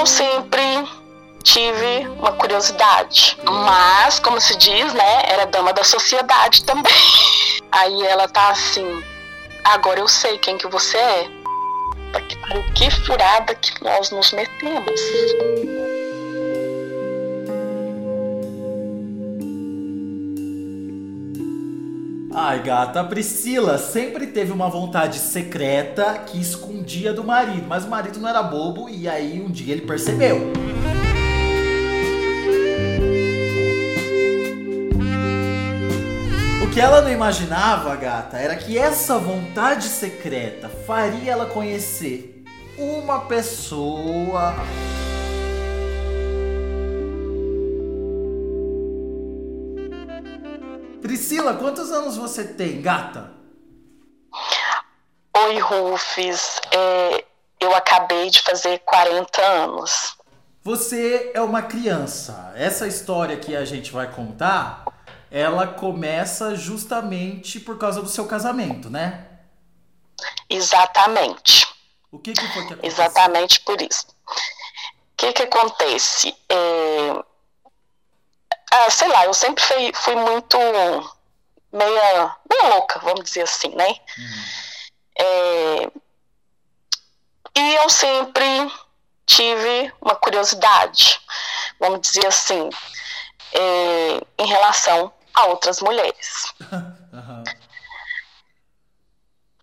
eu sempre tive uma curiosidade. Mas, como se diz, né, era dama da sociedade também. Aí ela tá assim, agora eu sei quem que você é. Que furada que nós nos metemos. Ai, gata, a Priscila sempre teve uma vontade secreta que escondia do marido, mas o marido não era bobo e aí um dia ele percebeu. O que ela não imaginava, gata, era que essa vontade secreta faria ela conhecer uma pessoa. Priscila, quantos anos você tem, gata? Oi, Rufus. É, eu acabei de fazer 40 anos. Você é uma criança. Essa história que a gente vai contar ela começa justamente por causa do seu casamento, né? Exatamente. O que, que foi que aconteceu? Exatamente por isso. O que, que acontece? É... Ah, sei lá, eu sempre fui, fui muito meia, meia louca, vamos dizer assim, né? Uhum. É... E eu sempre tive uma curiosidade, vamos dizer assim, é... em relação a outras mulheres. Uhum.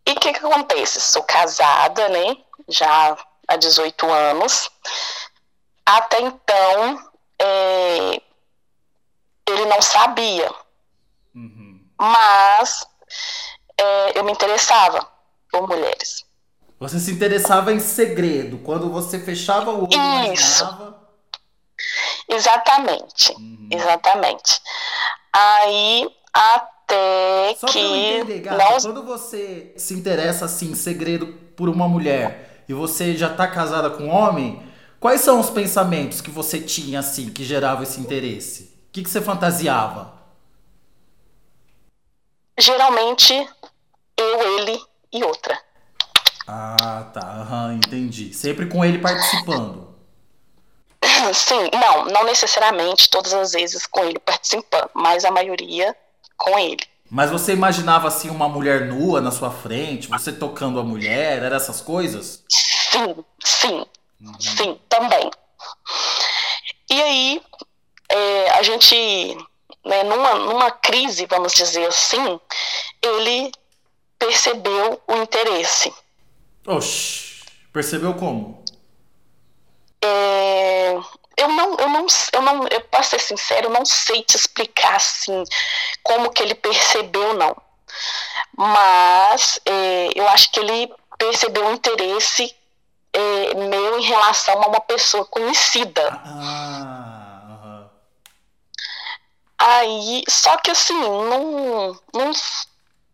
E o que, que acontece? Sou casada, né? Já há 18 anos. Até então, é, ele não sabia. Uhum. Mas é, eu me interessava por mulheres. Você se interessava em segredo. Quando você fechava o olho, Isso. Imaginava... Exatamente. Uhum. Exatamente. Aí até Só que. Entender, gata, não... Quando você se interessa assim, em segredo por uma mulher e você já tá casada com um homem, quais são os pensamentos que você tinha assim, que gerava esse interesse? O que, que você fantasiava? Geralmente eu, ele e outra. Ah, tá. Uhum, entendi. Sempre com ele participando. Sim, não, não necessariamente todas as vezes com ele participando, mas a maioria com ele. Mas você imaginava assim uma mulher nua na sua frente, você tocando a mulher, era essas coisas? Sim, sim, uhum. sim, também. E aí, é, a gente, né, numa, numa crise, vamos dizer assim, ele percebeu o interesse. Oxi, percebeu como? É, eu não, eu não, eu não, eu posso ser sincero, eu não sei te explicar assim como que ele percebeu não, mas é, eu acho que ele percebeu o interesse é, meu em relação a uma pessoa conhecida. Ah, Aí, só que assim, não, não,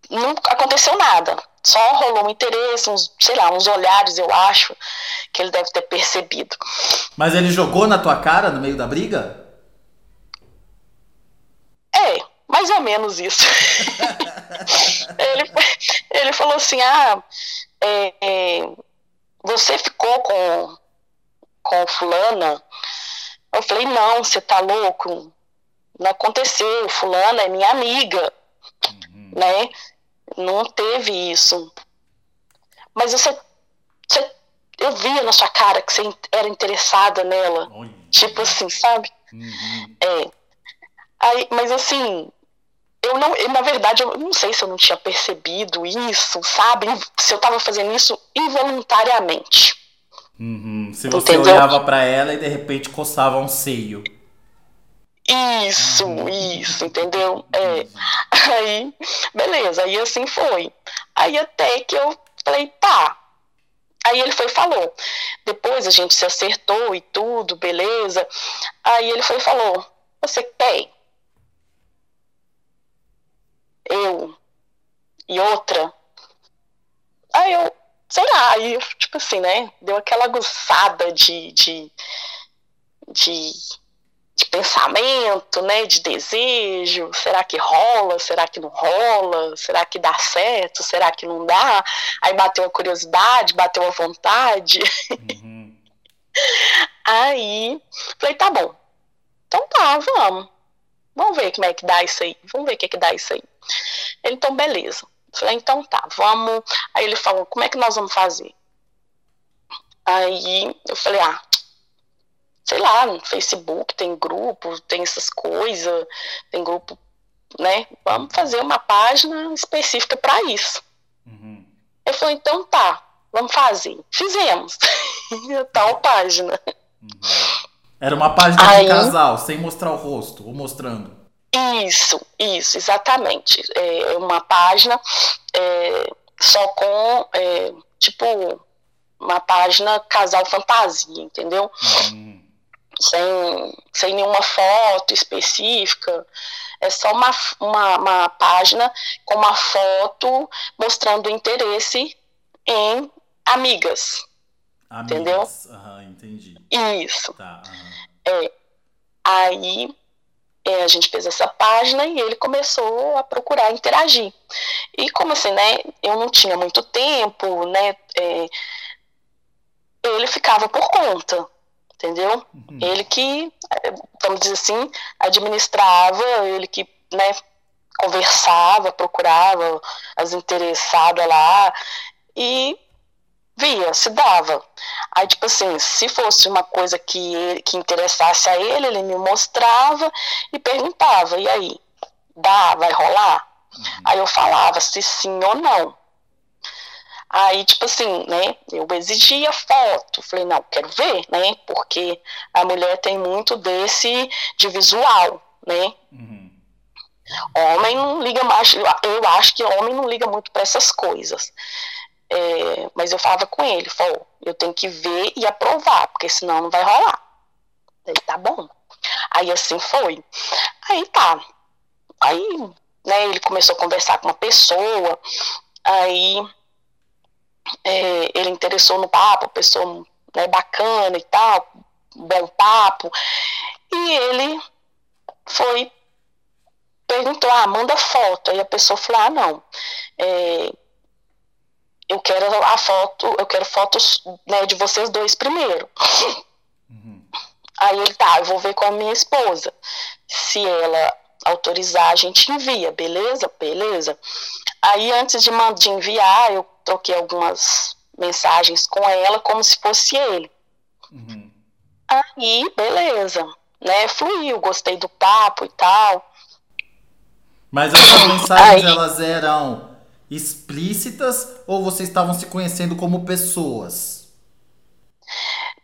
não aconteceu nada. Só rolou um interesse, uns, sei lá, uns olhares, eu acho, que ele deve ter percebido. Mas ele jogou na tua cara no meio da briga? É, mais ou menos isso. ele, ele falou assim: ah, é, é, você ficou com, com fulana? Eu falei: não, você tá louco? Não aconteceu, fulana é minha amiga, uhum. né? Não teve isso. Mas você, você eu via na sua cara que você era interessada nela. Tipo assim, sabe? Uhum. É. Aí, mas assim, eu não, eu, na verdade, eu não sei se eu não tinha percebido isso, sabe? Se eu tava fazendo isso involuntariamente. Uhum. Se você Entendeu? olhava para ela e de repente coçava um seio. Isso, isso, entendeu? É. Aí, beleza, aí assim foi. Aí até que eu falei, tá. Aí ele foi falou. Depois a gente se acertou e tudo, beleza. Aí ele foi falou: Você quer? Eu e outra. Aí eu, sei lá, aí, tipo assim, né? Deu aquela aguçada de, de de pensamento, né, de desejo, será que rola, será que não rola, será que dá certo, será que não dá? Aí bateu a curiosidade, bateu a vontade. Uhum. Aí, falei, tá bom. Então tá, vamos. Vamos ver como é que dá isso aí. Vamos ver o que, é que dá isso aí. Ele, então, beleza. Falei, então tá, vamos. Aí ele falou, como é que nós vamos fazer? Aí eu falei, ah, sei lá, no Facebook tem grupo, tem essas coisas, tem grupo, né? Vamos fazer uma página específica para isso. Uhum. Ele falou, então tá, vamos fazer. Fizemos. Tal página. Uhum. Era uma página Aí, de casal, sem mostrar o rosto, ou mostrando. Isso, isso, exatamente. É uma página é, só com, é, tipo, uma página casal fantasia, entendeu? Uhum. Sem, sem nenhuma foto específica. É só uma, uma, uma página com uma foto mostrando interesse em amigas. amigas. Entendeu? Uhum, entendi. Isso. Tá, é, aí é, a gente fez essa página e ele começou a procurar interagir. E como assim, né? Eu não tinha muito tempo, né? É, ele ficava por conta, entendeu? Uhum. Ele que, vamos dizer assim, administrava, ele que, né? Conversava, procurava as interessadas lá e via, se dava. Aí, tipo assim, se fosse uma coisa que, ele, que interessasse a ele, ele me mostrava e perguntava, e aí, dá, vai rolar? Uhum. Aí eu falava se sim ou não. Aí, tipo assim, né, eu exigia foto. Falei, não, quero ver, né, porque a mulher tem muito desse de visual, né. Uhum. Homem não liga mais, eu acho que homem não liga muito para essas coisas. É, mas eu falava com ele, falou, eu tenho que ver e aprovar, porque senão não vai rolar. Ele, tá bom. Aí assim foi. Aí tá. Aí, né, ele começou a conversar com uma pessoa, aí é, ele interessou no papo, pessoa né, bacana e tal, bom papo. E ele foi, perguntou, ah, manda foto. Aí a pessoa falou, ah, não. É, eu quero a foto, eu quero fotos né, de vocês dois primeiro. Uhum. Aí ele, tá, eu vou ver com a minha esposa. Se ela autorizar, a gente envia, beleza? Beleza. Aí antes de, de enviar, eu troquei algumas mensagens com ela como se fosse ele. Uhum. Aí, beleza. Né, fluiu, gostei do papo e tal. Mas essas mensagens, Aí, elas eram explícitas ou vocês estavam se conhecendo como pessoas?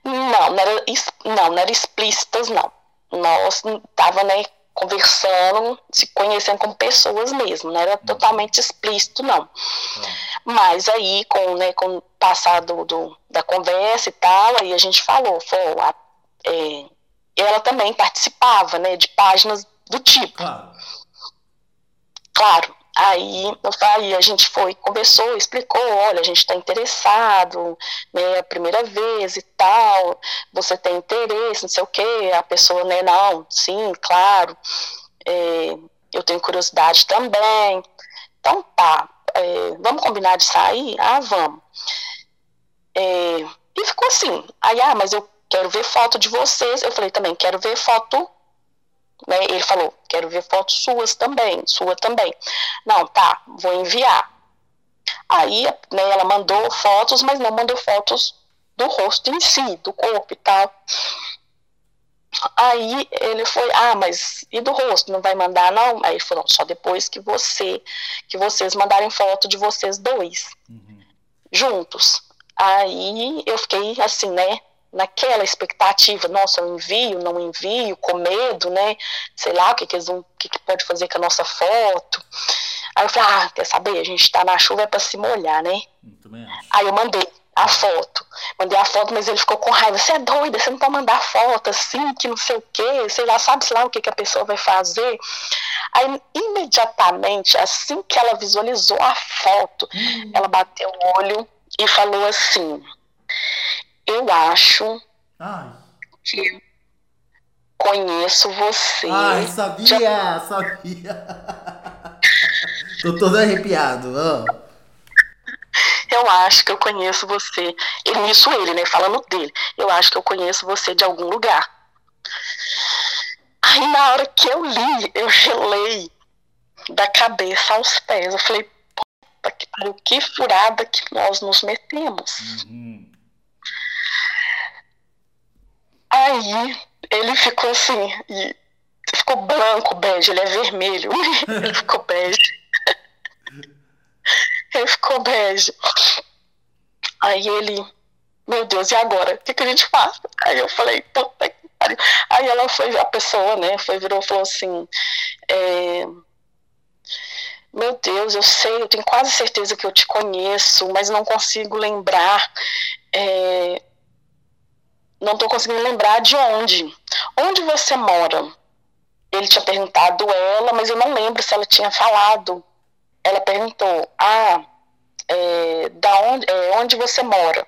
Não, não era, não, não era explícitas, não. Nós tava, né, conversando, se conhecendo como pessoas mesmo, não era uhum. totalmente explícito, não. Uhum. Mas aí, com, né, com o passar do, do, da conversa e tal, aí a gente falou, foi, a, é, ela também participava, né, de páginas do tipo. Claro. Claro. Aí, aí a gente foi, conversou, explicou, olha, a gente está interessado, né, é a primeira vez e tal, você tem interesse, não sei o quê, a pessoa, né, não, sim, claro, é, eu tenho curiosidade também, então tá, é, vamos combinar de sair? Ah, vamos. É, e ficou assim, aí, ah, mas eu quero ver foto de vocês, eu falei também, quero ver foto né? Ele falou, quero ver fotos suas também, sua também. Não, tá, vou enviar. Aí, né, ela mandou fotos, mas não mandou fotos do rosto em si, do corpo e tal. Aí ele foi, ah, mas e do rosto? Não vai mandar, não? Aí ele falou, só depois que você, que vocês mandarem foto de vocês dois, uhum. juntos. Aí eu fiquei assim, né? Naquela expectativa, nossa, eu envio, não envio, com medo, né? Sei lá o que, que eles vão, o que, que pode fazer com a nossa foto. Aí eu falei, ah, quer saber? A gente tá na chuva é pra se molhar, né? Aí eu mandei a foto. Mandei a foto, mas ele ficou com raiva. Você é doida, você não pode mandar foto assim, que não sei o quê, sei lá, sabe sei lá o que, que a pessoa vai fazer. Aí, imediatamente, assim que ela visualizou a foto, hum. ela bateu o olho e falou assim: eu acho Ai. que conheço você. Ai, sabia, já... sabia. Tô todo arrepiado. Oh. eu acho que eu conheço você. Ele, isso ele, né? Falando dele. Eu acho que eu conheço você de algum lugar. Aí na hora que eu li, eu gelei da cabeça aos pés. Eu falei, puta que pariu, que furada que nós nos metemos. Uhum. Aí ele ficou assim, ficou branco, bege, ele é vermelho. ele ficou bege. ele ficou bege. Aí ele, meu Deus, e agora? O que, que a gente faz? Aí eu falei, puta que pariu. Aí ela foi, a pessoa, né, foi, virou e falou assim, é, meu Deus, eu sei, eu tenho quase certeza que eu te conheço, mas não consigo lembrar. É, não estou conseguindo lembrar de onde. Onde você mora? Ele tinha perguntado ela, mas eu não lembro se ela tinha falado. Ela perguntou: Ah, é, da onde, é, onde você mora?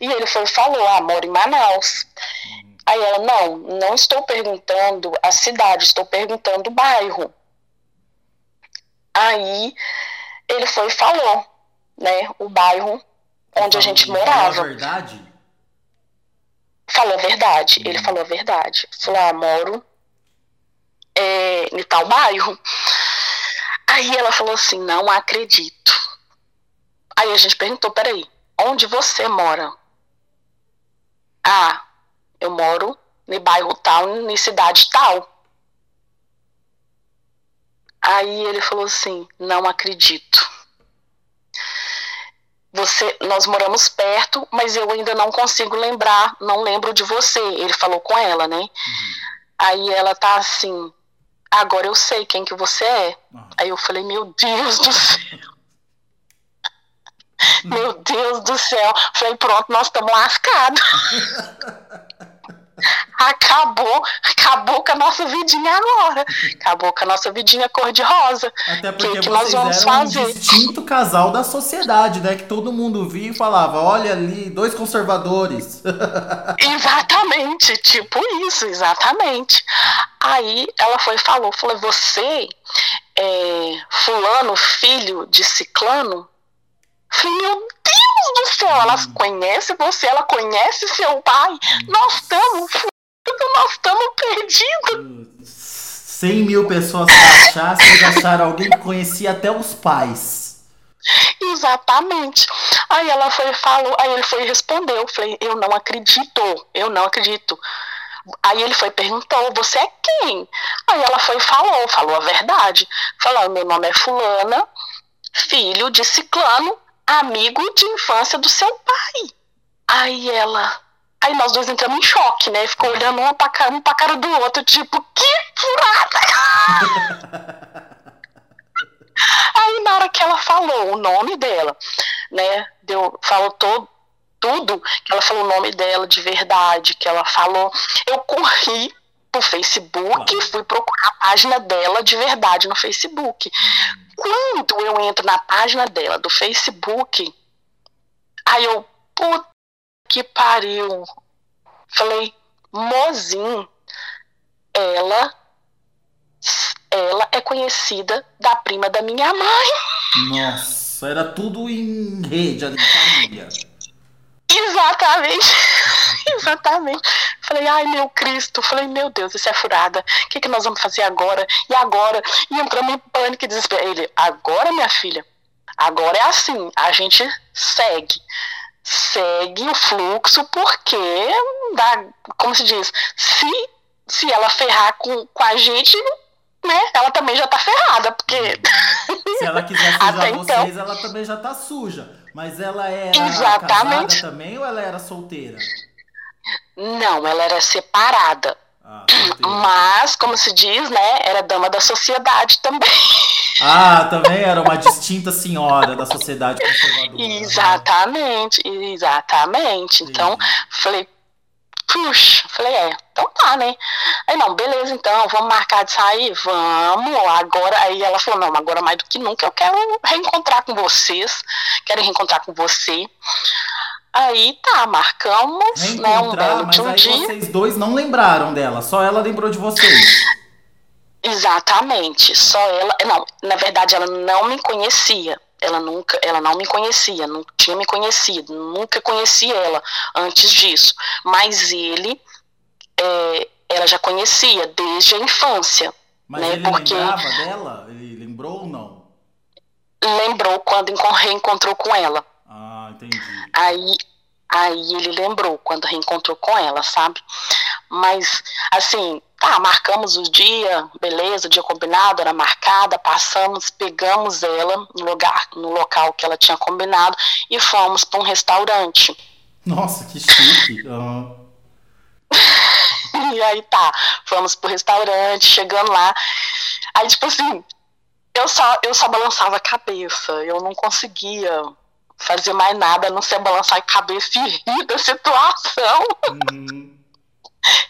E ele foi falou: Ah, moro em Manaus. Aí ela: Não, não estou perguntando a cidade, estou perguntando o bairro. Aí ele foi e falou, né, o bairro onde a gente morava. Falou a verdade? Falou a verdade. Ele hum. falou a verdade. Falou, ah, moro é, em tal bairro. Aí ela falou assim, não acredito. Aí a gente perguntou, peraí, onde você mora? Ah, eu moro no bairro tal, na cidade tal. Aí ele falou assim: Não acredito. Você, nós moramos perto, mas eu ainda não consigo lembrar, não lembro de você. Ele falou com ela, né? Uhum. Aí ela tá assim: Agora eu sei quem que você é. Uhum. Aí eu falei: Meu Deus do céu. Meu Deus do céu. Falei: Pronto, nós estamos lascados. acabou, acabou com a nossa vidinha agora. Acabou com a nossa vidinha cor-de-rosa. Até porque que, que nós vamos fazer? um distinto casal da sociedade, né? Que todo mundo via e falava, olha ali, dois conservadores. exatamente, tipo isso, exatamente. Aí ela foi e falou, falou, você é fulano, filho de ciclano? Falei, meu Deus do céu, ela conhece você, ela conhece seu pai. Nós estamos nós estamos perdidos. 100 mil pessoas pra achar, vocês acharam alguém que conhecia até os pais. Exatamente. Aí ela foi falou, aí ele foi e respondeu, eu falei, eu não acredito, eu não acredito. Aí ele foi perguntou, você é quem? Aí ela foi e falou, falou a verdade. Falou, meu nome é fulana, filho de ciclano, amigo de infância do seu pai. Aí ela, Aí nós dois entramos em choque, né? Ficou olhando um pra, cara, um pra cara do outro, tipo, que furada! Aí na hora que ela falou o nome dela, né? Deu, falou todo, tudo, que ela falou o nome dela de verdade, que ela falou. Eu corri pro Facebook e fui procurar a página dela de verdade no Facebook. Quando eu entro na página dela do Facebook, aí eu, puta que pariu. Falei, mozinho, ela, ela é conhecida da prima da minha mãe. Nossa, era tudo em rede ali, família. Exatamente. Exatamente. Falei, ai meu Cristo. Falei, meu Deus, isso é furada. O que, que nós vamos fazer agora? E agora? E entramos em pânico e desespero. Ele, agora, minha filha, agora é assim, a gente segue segue o fluxo, porque, dá, como se diz, se, se ela ferrar com, com a gente, né, ela também já tá ferrada, porque... Se ela quiser sujar vocês, então... ela também já tá suja. Mas ela era Exatamente. casada também ou ela era solteira? Não, ela era separada. Ah, Mas, como se diz, né, era dama da sociedade também. Ah, também era uma distinta senhora da sociedade conservadora. Exatamente, né? exatamente. Sim. Então, falei, puxa, falei, é, então tá, né? Aí não, beleza, então, vamos marcar de sair? Vamos, agora. Aí ela falou, não, agora mais do que nunca eu quero reencontrar com vocês, quero reencontrar com você. Aí tá, marcamos, né, um belo mas um aí dia. vocês dois não lembraram dela, só ela lembrou de vocês. Exatamente, só ela. Não, na verdade ela não me conhecia. ela nunca, ela não me conhecia, não tinha me conhecido, nunca conhecia ela antes disso. Mas ele, é, ela já conhecia desde a infância. Mas né? ele Porque lembrava dela? Ele lembrou ou não? lembrou quando encon- reencontrou com ela. Entendi. Aí, aí ele lembrou quando reencontrou com ela, sabe? Mas, assim, tá, marcamos o dia, beleza, o dia combinado, era marcada, passamos, pegamos ela no lugar, no local que ela tinha combinado e fomos para um restaurante. Nossa, que chique. Ah, E aí tá, fomos pro restaurante, chegando lá. Aí, tipo assim, eu só, eu só balançava a cabeça, eu não conseguia fazer mais nada não ser balançar a cabeça e rir da situação. uhum.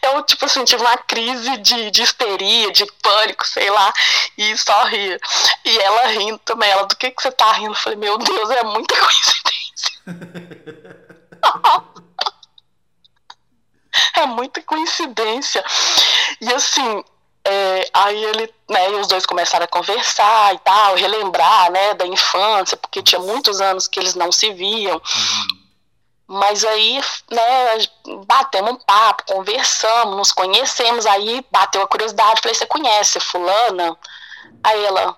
Eu, tipo assim, tive uma crise de, de histeria, de pânico, sei lá, e só ria. E ela rindo também, ela, do que que você tá rindo? Eu falei, meu Deus, é muita coincidência. é muita coincidência. E assim, é, aí ele, né, e os dois começaram a conversar e tal, relembrar, né, da infância, porque tinha muitos anos que eles não se viam. Mas aí, né, batemos um papo, conversamos, nos conhecemos, aí bateu a curiosidade, falei, você conhece fulana? Aí ela,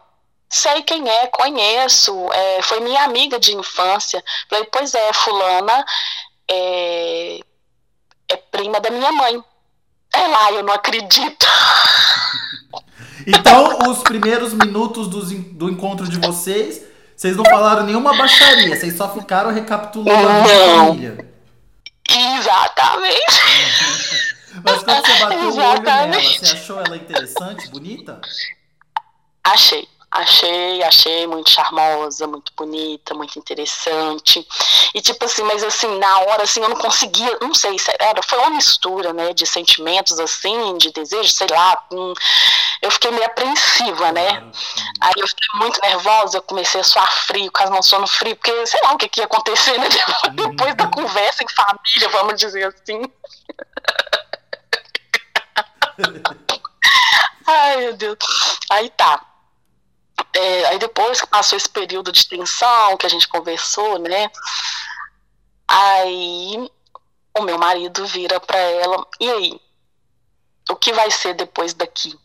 sei quem é, conheço, é, foi minha amiga de infância. Falei, pois é, fulana é, é prima da minha mãe. É lá, eu não acredito. Então, os primeiros minutos en- do encontro de vocês, vocês não falaram nenhuma baixaria, vocês só ficaram recapitulando a Não. família. Exatamente. Mas quando você bateu o olho nela, você achou ela interessante, bonita? Achei, achei, achei muito charmosa, muito bonita, muito interessante. E tipo assim, mas assim, na hora assim, eu não conseguia, não sei, se era, foi uma mistura, né, de sentimentos assim, de desejo, sei lá. hum, eu fiquei meio apreensiva, né? Aí eu fiquei muito nervosa, eu comecei a suar frio, quase não sono frio, porque sei lá o que, que ia acontecer, né? Depois da conversa em família, vamos dizer assim. Ai, meu Deus. Aí tá. É, aí depois que passou esse período de tensão, que a gente conversou, né? Aí o meu marido vira pra ela, e aí? O que vai ser depois daqui?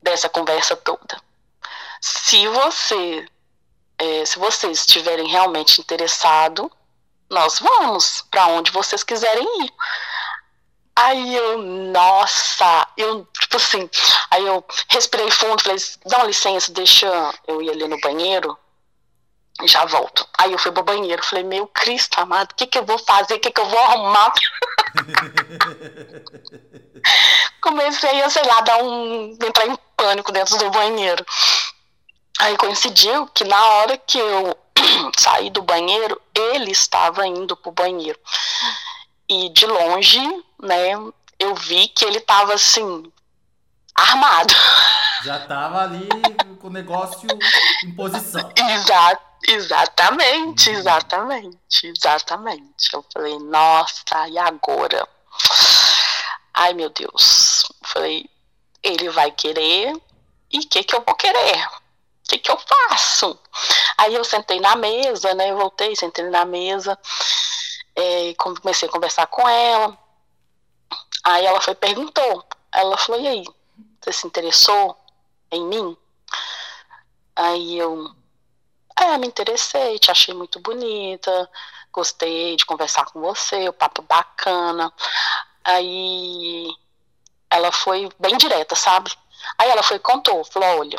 Dessa conversa toda? Se você, é, se vocês estiverem realmente interessados, nós vamos para onde vocês quiserem ir. Aí eu, nossa, eu, tipo assim, aí eu respirei fundo, falei, dá uma licença, deixa eu ir ali no banheiro e já volto. Aí eu fui pro banheiro, falei, meu Cristo amado, o que que eu vou fazer, o que que eu vou arrumar? Comecei a, sei lá, dar um, entrar em pânico dentro do banheiro. Aí coincidiu que na hora que eu saí do banheiro, ele estava indo pro banheiro. E de longe, né, eu vi que ele estava assim, armado. Já tava ali com o negócio em posição. Exa exatamente, exatamente, exatamente. Eu falei, nossa, e agora? Ai, meu Deus. Eu falei, ele vai querer, e o que que eu vou querer? O que que eu faço? Aí eu sentei na mesa, né, eu voltei, sentei na mesa, é, comecei a conversar com ela. Aí ela foi perguntou. Ela falou, e aí, você se interessou em mim? Aí eu, é, me interessei, te achei muito bonita, gostei de conversar com você, o papo bacana. Aí ela foi bem direta, sabe? Aí ela foi contou, falou, olha,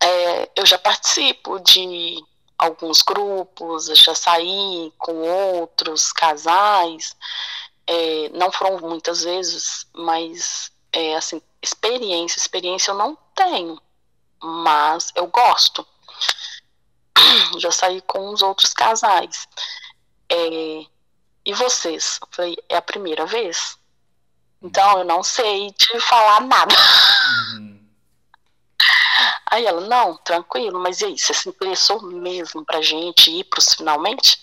é, eu já participo de alguns grupos, já saí com outros casais, é, não foram muitas vezes, mas é, assim, experiência, experiência eu não tenho, mas eu gosto. Já saí com os outros casais. É, e vocês? Eu falei, é a primeira vez? Então eu não sei te falar nada. Uhum. Aí ela, não, tranquilo, mas e aí, você se interessou mesmo pra gente ir pros finalmente?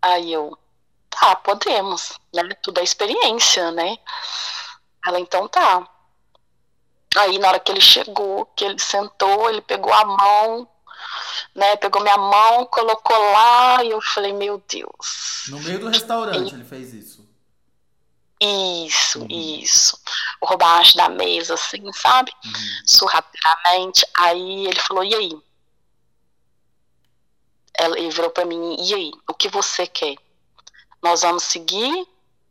Aí eu, tá, podemos, né? Tudo é experiência, né? Ela, então tá. Aí na hora que ele chegou, que ele sentou, ele pegou a mão né? Pegou minha mão, colocou lá e eu falei, meu Deus. No meio do restaurante ele, ele fez isso. Isso, uhum. isso. Por baixo da mesa, assim, sabe? Uhum. Surrapidamente. Aí ele falou, e aí? Ele virou para mim, e aí? O que você quer? Nós vamos seguir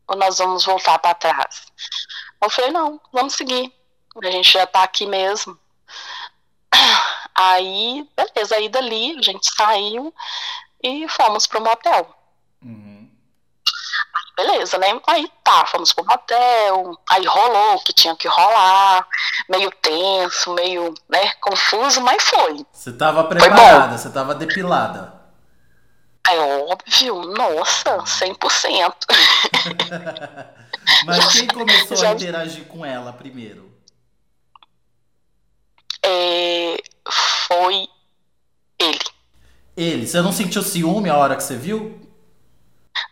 ou nós vamos voltar para trás? Eu falei, não, vamos seguir. A gente já tá aqui mesmo. Aí, beleza, aí dali a gente saiu e fomos pro motel. Uhum. Beleza, né? Aí tá, fomos pro motel, aí rolou o que tinha que rolar, meio tenso, meio, né, confuso, mas foi. Você tava preparada, você tava depilada. É óbvio, nossa, 100%. mas quem começou Já... a interagir com ela primeiro? É, foi ele. Ele? Você não sentiu ciúme a hora que você viu?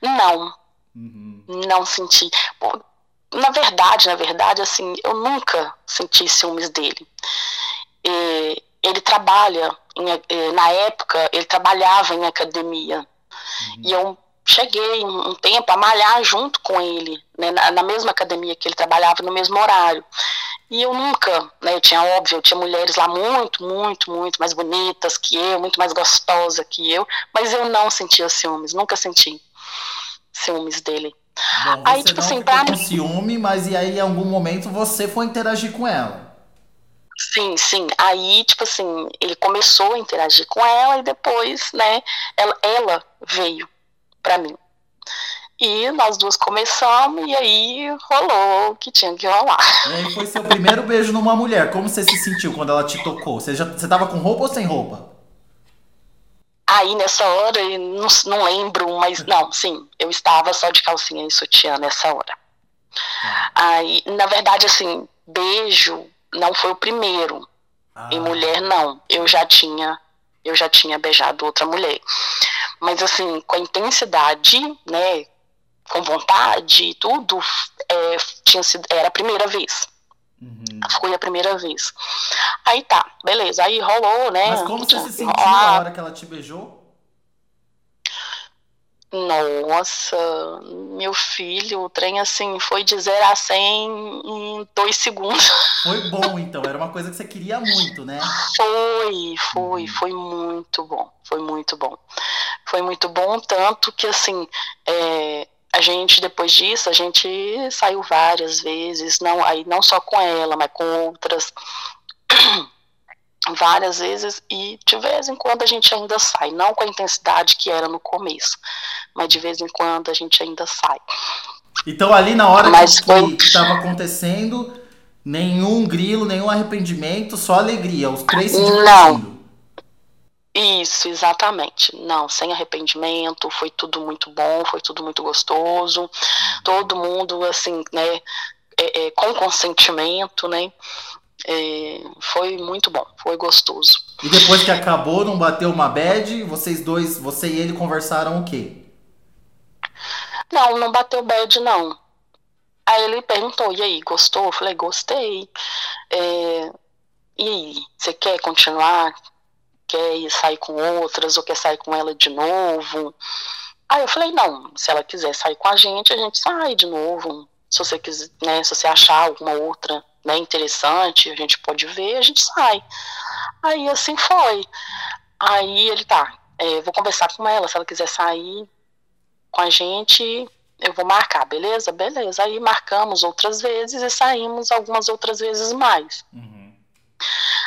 Não. Uhum. Não senti. Na verdade, na verdade, assim, eu nunca senti ciúmes dele. E ele trabalha, em, eh, na época, ele trabalhava em academia. Uhum. E eu cheguei um tempo a malhar junto com ele, né, na, na, mesma academia que ele trabalhava, no mesmo horário. E eu nunca, né, eu tinha, óbvio, eu tinha mulheres lá muito, muito, muito mais bonitas que eu, muito mais gostosas que eu, mas eu não sentia ciúmes, nunca senti ciúmes dele. Bom, aí, tipo assim, pra mim. ciúme, mas e aí em algum momento você foi interagir com ela? Sim, sim. Aí, tipo assim, ele começou a interagir com ela e depois, né, ela, ela veio para mim. E nós duas começamos e aí rolou o que tinha que rolar. E aí foi seu primeiro beijo numa mulher. Como você se sentiu quando ela te tocou? Você, já, você tava com roupa ou sem roupa? Aí nessa hora, não, não lembro, mas não, sim, eu estava só de calcinha e sutiã nessa hora. Ah. Aí, na verdade, assim, beijo não foi o primeiro. Ah. Em mulher, não. Eu já tinha, eu já tinha beijado outra mulher. Mas assim, com a intensidade, né? com vontade e tudo, é, tinha sido, era a primeira vez. Uhum. Foi a primeira vez. Aí tá, beleza. Aí rolou, né? Mas como você se sentiu na hora que ela te beijou? Nossa, meu filho, o trem assim foi de 0 a 100 em dois segundos. Foi bom então, era uma coisa que você queria muito, né? Foi, foi, uhum. foi muito bom, foi muito bom. Foi muito bom, tanto que assim, é, a gente depois disso a gente saiu várias vezes não aí não só com ela mas com outras várias vezes e de vez em quando a gente ainda sai não com a intensidade que era no começo mas de vez em quando a gente ainda sai então ali na hora mas que estava acontecendo nenhum grilo nenhum arrependimento só alegria os três se divertindo não isso, exatamente. Não, sem arrependimento, foi tudo muito bom, foi tudo muito gostoso. Todo mundo, assim, né, é, é, com consentimento, né? É, foi muito bom, foi gostoso. E depois que acabou, não bateu uma bad? Vocês dois, você e ele conversaram o quê? Não, não bateu bad, não. Aí ele perguntou, e aí, gostou? Eu falei, gostei. É, e aí, você quer continuar? quer ir sair com outras ou quer sair com ela de novo. Aí eu falei, não, se ela quiser sair com a gente, a gente sai de novo. Se você quiser, né, se você achar alguma outra né, interessante, a gente pode ver, a gente sai. Aí assim foi. Aí ele tá, é, vou conversar com ela, se ela quiser sair com a gente, eu vou marcar, beleza? Beleza. Aí marcamos outras vezes e saímos algumas outras vezes mais. Uhum.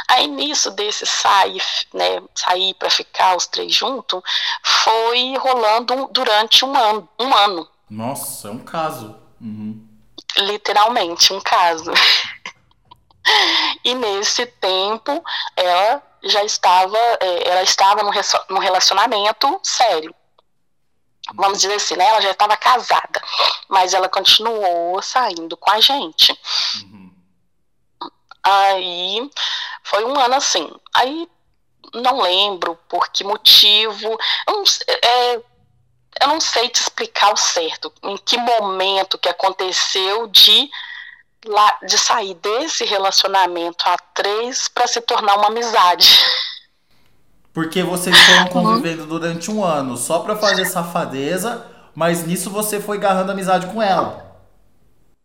Aí nisso desse sair, né, sair para ficar os três juntos, foi rolando durante um ano, um ano. Nossa, é um caso. Uhum. Literalmente um caso. e nesse tempo ela já estava, é, ela estava num relacionamento sério. Vamos dizer assim, né? Ela já estava casada, mas ela continuou saindo com a gente. Uhum. Aí foi um ano assim. Aí não lembro por que motivo. Eu não, é, eu não sei te explicar o certo, em que momento que aconteceu de, de sair desse relacionamento a três para se tornar uma amizade. Porque vocês foram convivendo uhum. durante um ano só pra fazer safadeza, mas nisso você foi agarrando amizade com ela.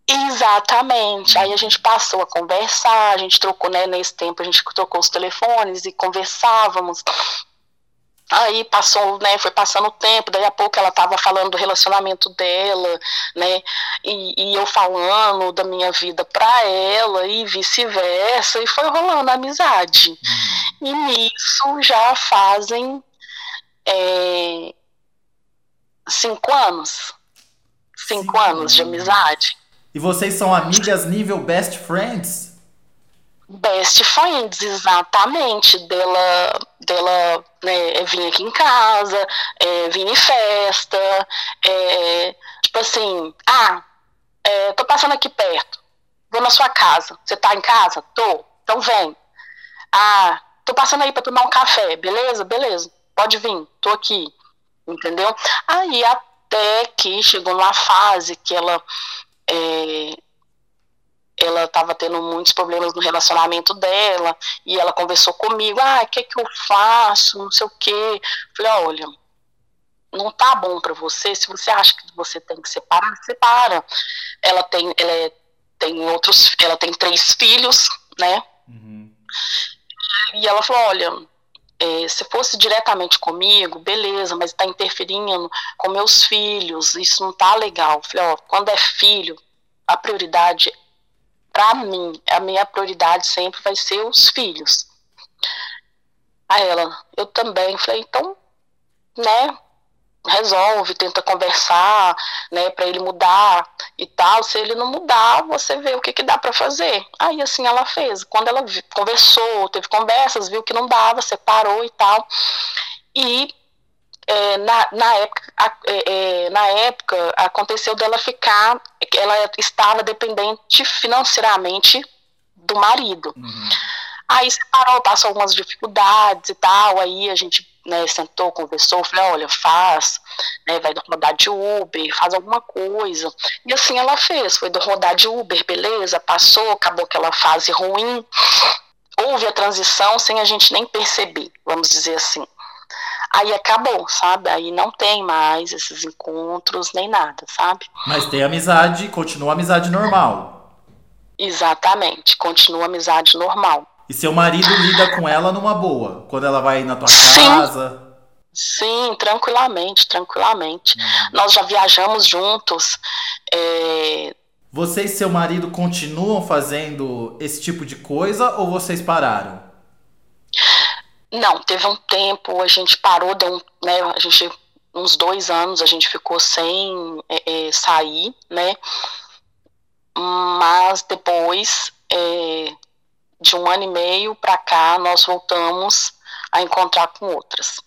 Exatamente. Aí a gente passou a conversar, a gente trocou, né, nesse tempo a gente trocou os telefones e conversávamos. Aí passou, né, foi passando o tempo, daí a pouco ela estava falando do relacionamento dela, né, e, e eu falando da minha vida para ela e vice-versa, e foi rolando a amizade. Uhum. E nisso já fazem é, cinco anos. Cinco, cinco anos de amizade. E vocês são amigas nível best friends? Best friends, exatamente. Dela, dela né, vir aqui em casa, é, vir em festa, é, tipo assim, ah, é, tô passando aqui perto, vou na sua casa. Você tá em casa? Tô, então vem. Ah, tô passando aí pra tomar um café, beleza? Beleza, pode vir, tô aqui. Entendeu? Aí até que chegou numa fase que ela é, ela estava tendo muitos problemas no relacionamento dela e ela conversou comigo, ah, o que que eu faço, não sei o quê. Falei, olha, não tá bom para você, se você acha que você tem que separar, separa. Ela tem, ela é, tem outros, ela tem três filhos, né? Uhum. E ela falou, olha, é, se fosse diretamente comigo, beleza, mas está interferindo com meus filhos, isso não tá legal. Falei, ó, quando é filho, a prioridade, para mim, a minha prioridade sempre vai ser os filhos. A ela, eu também. Falei, então, né, resolve, tenta conversar, né, para ele mudar e tal. Se ele não mudar, você vê o que, que dá para fazer. Aí assim ela fez. Quando ela conversou, teve conversas, viu que não dava, separou e tal. E é, na, na, época, a, é, na época aconteceu dela ficar, ela estava dependente financeiramente do marido. Uhum. Aí separou, passou algumas dificuldades e tal, aí a gente né, sentou, conversou, falei, olha, faz, né, vai rodar de Uber, faz alguma coisa. E assim ela fez, foi rodar de Uber, beleza, passou, acabou aquela fase ruim, houve a transição sem a gente nem perceber, vamos dizer assim. Aí acabou, sabe? Aí não tem mais esses encontros nem nada, sabe? Mas tem amizade, continua a amizade normal. Exatamente, continua a amizade normal. E seu marido lida com ela numa boa, quando ela vai na tua Sim. casa? Sim, tranquilamente, tranquilamente. Hum. Nós já viajamos juntos. É... Você e seu marido continuam fazendo esse tipo de coisa ou vocês pararam? Não, teve um tempo, a gente parou, deu um, né, a gente, uns dois anos a gente ficou sem é, é, sair, né? Mas depois é, de um ano e meio para cá, nós voltamos a encontrar com outras.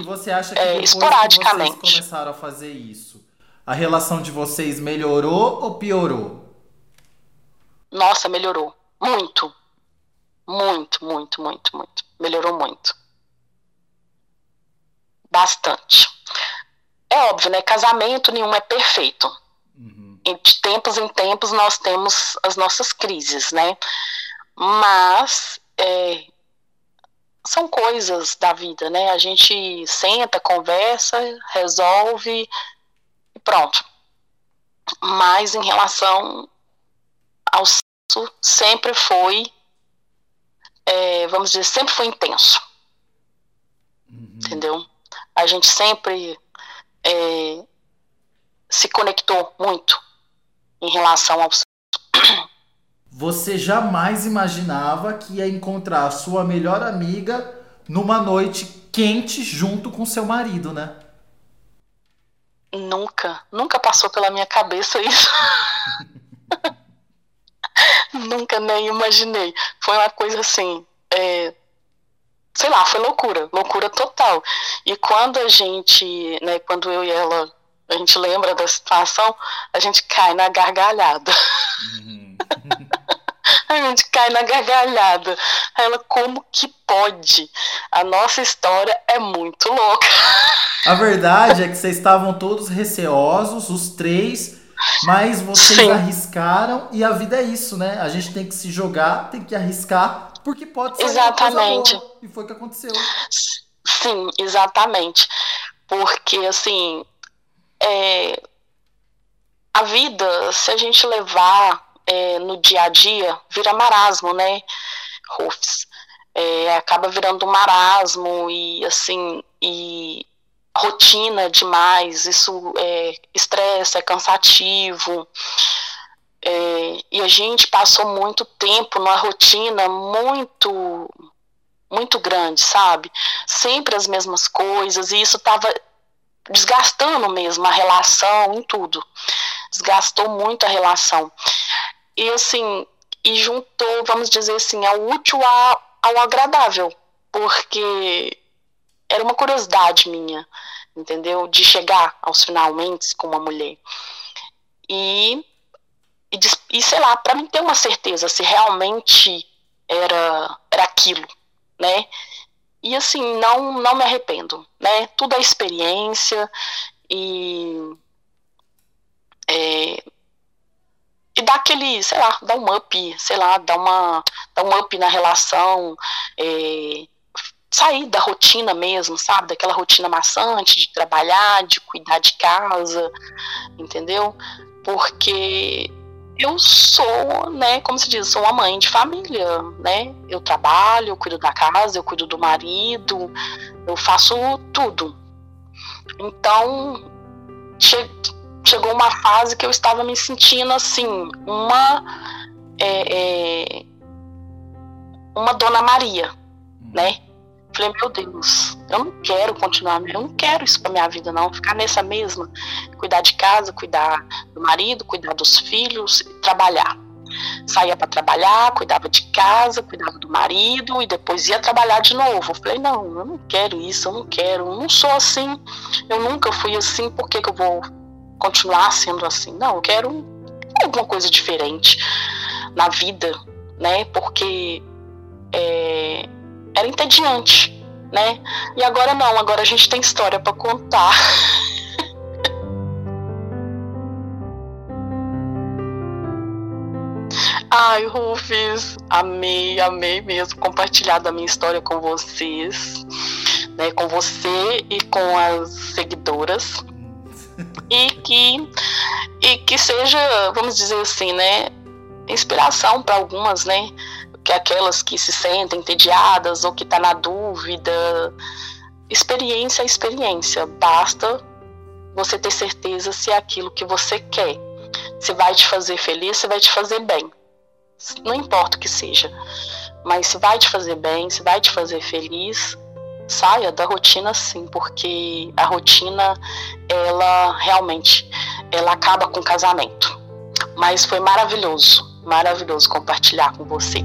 E você acha que é, depois esporadicamente. que vocês começaram a fazer isso, a relação de vocês melhorou ou piorou? Nossa, melhorou. Muito. Muito, muito, muito, muito. Melhorou muito. Bastante. É óbvio, né? Casamento nenhum é perfeito. Uhum. De tempos em tempos nós temos as nossas crises, né? Mas é, são coisas da vida, né? A gente senta, conversa, resolve e pronto. Mas em relação ao sexo, sempre foi, é, vamos dizer, sempre foi intenso. Uhum. Entendeu? A gente sempre é, se conectou muito em relação ao. Você jamais imaginava que ia encontrar a sua melhor amiga numa noite quente junto com seu marido, né? Nunca, nunca passou pela minha cabeça isso. nunca nem imaginei. Foi uma coisa assim, é, sei lá, foi loucura, loucura total. E quando a gente, né, quando eu e ela, a gente lembra da situação, a gente cai na gargalhada. Uhum. A gente cai na gargalhada. Ela, como que pode? A nossa história é muito louca. A verdade é que vocês estavam todos receosos, os três, mas vocês Sim. arriscaram e a vida é isso, né? A gente tem que se jogar, tem que arriscar, porque pode ser Exatamente. E foi o que aconteceu. Sim, exatamente. Porque, assim, é, a vida, se a gente levar é, no dia a dia, vira marasmo, né, Rufus? É, acaba virando um marasmo e, assim, e rotina demais, isso é estresse, é cansativo. É, e a gente passou muito tempo numa rotina muito muito grande, sabe? Sempre as mesmas coisas, e isso estava desgastando mesmo a relação em tudo. Desgastou muito a relação. E assim, e juntou, vamos dizer assim, ao útil ao agradável, porque era uma curiosidade minha, entendeu? De chegar aos finalmente com uma mulher. E, e, e sei lá, para mim ter uma certeza se realmente era, era aquilo, né? E assim, não, não me arrependo, né? Tudo é experiência e. É, e dá aquele, sei lá, dá um up, sei lá, dá, uma, dá um up na relação, é, sair da rotina mesmo, sabe? Daquela rotina maçante de trabalhar, de cuidar de casa, entendeu? Porque eu sou, né, como se diz, sou uma mãe de família, né? Eu trabalho, eu cuido da casa, eu cuido do marido, eu faço tudo. Então, che chegou uma fase que eu estava me sentindo assim, uma é, é, uma Dona Maria, né? Falei, meu Deus, eu não quero continuar, eu não quero isso pra minha vida, não. Ficar nessa mesma, cuidar de casa, cuidar do marido, cuidar dos filhos, trabalhar. Saía para trabalhar, cuidava de casa, cuidava do marido e depois ia trabalhar de novo. falei, não, eu não quero isso, eu não quero, eu não sou assim, eu nunca fui assim, por que, que eu vou continuar sendo assim? Não, eu quero alguma coisa diferente na vida, né? Porque é, era entediante, né? E agora não, agora a gente tem história para contar. Ai, Rufus, amei, amei mesmo compartilhar da minha história com vocês, né, com você e com as seguidoras. E que e que seja, vamos dizer assim, né, inspiração para algumas, né, que aquelas que se sentem entediadas ou que está na dúvida. Experiência é experiência, basta você ter certeza se é aquilo que você quer. Se vai te fazer feliz, se vai te fazer bem. Não importa o que seja. Mas se vai te fazer bem, se vai te fazer feliz, saia da rotina sim, porque a rotina ela realmente ela acaba com o casamento. Mas foi maravilhoso, maravilhoso compartilhar com você.